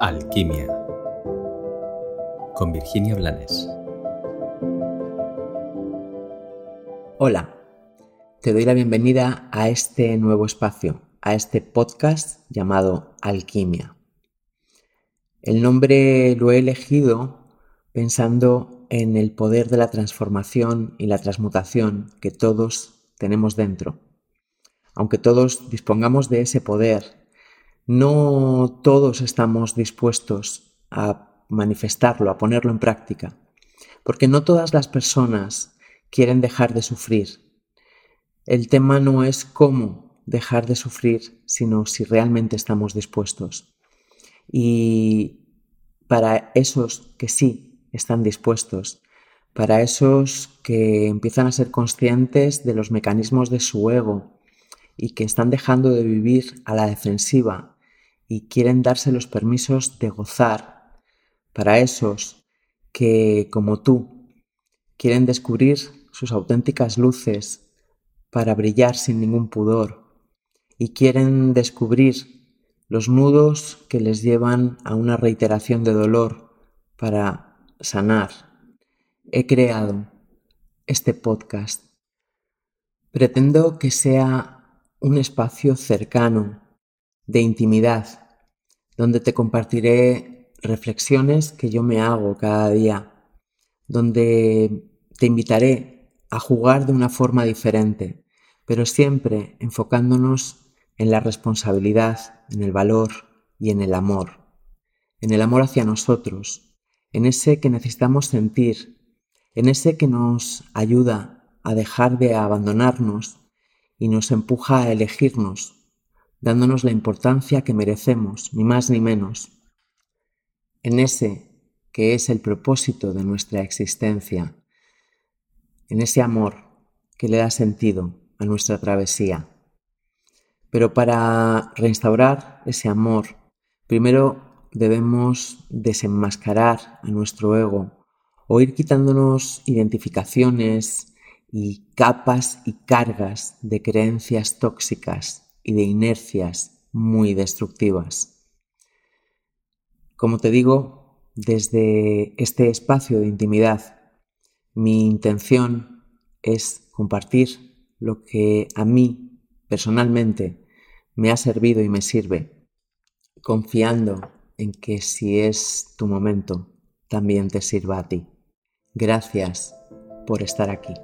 Alquimia con Virginia Blanes. Hola, te doy la bienvenida a este nuevo espacio, a este podcast llamado Alquimia. El nombre lo he elegido pensando en el poder de la transformación y la transmutación que todos tenemos dentro. Aunque todos dispongamos de ese poder, no todos estamos dispuestos a manifestarlo, a ponerlo en práctica, porque no todas las personas quieren dejar de sufrir. El tema no es cómo dejar de sufrir, sino si realmente estamos dispuestos. Y para esos que sí están dispuestos, para esos que empiezan a ser conscientes de los mecanismos de su ego y que están dejando de vivir a la defensiva y quieren darse los permisos de gozar. Para esos que, como tú, quieren descubrir sus auténticas luces para brillar sin ningún pudor y quieren descubrir los nudos que les llevan a una reiteración de dolor para sanar. He creado este podcast. Pretendo que sea un espacio cercano de intimidad, donde te compartiré reflexiones que yo me hago cada día, donde te invitaré a jugar de una forma diferente, pero siempre enfocándonos en la responsabilidad, en el valor y en el amor, en el amor hacia nosotros, en ese que necesitamos sentir, en ese que nos ayuda a dejar de abandonarnos y nos empuja a elegirnos dándonos la importancia que merecemos, ni más ni menos, en ese que es el propósito de nuestra existencia, en ese amor que le da sentido a nuestra travesía. Pero para reinstaurar ese amor, primero debemos desenmascarar a nuestro ego o ir quitándonos identificaciones y capas y cargas de creencias tóxicas y de inercias muy destructivas. Como te digo, desde este espacio de intimidad, mi intención es compartir lo que a mí personalmente me ha servido y me sirve, confiando en que si es tu momento, también te sirva a ti. Gracias por estar aquí.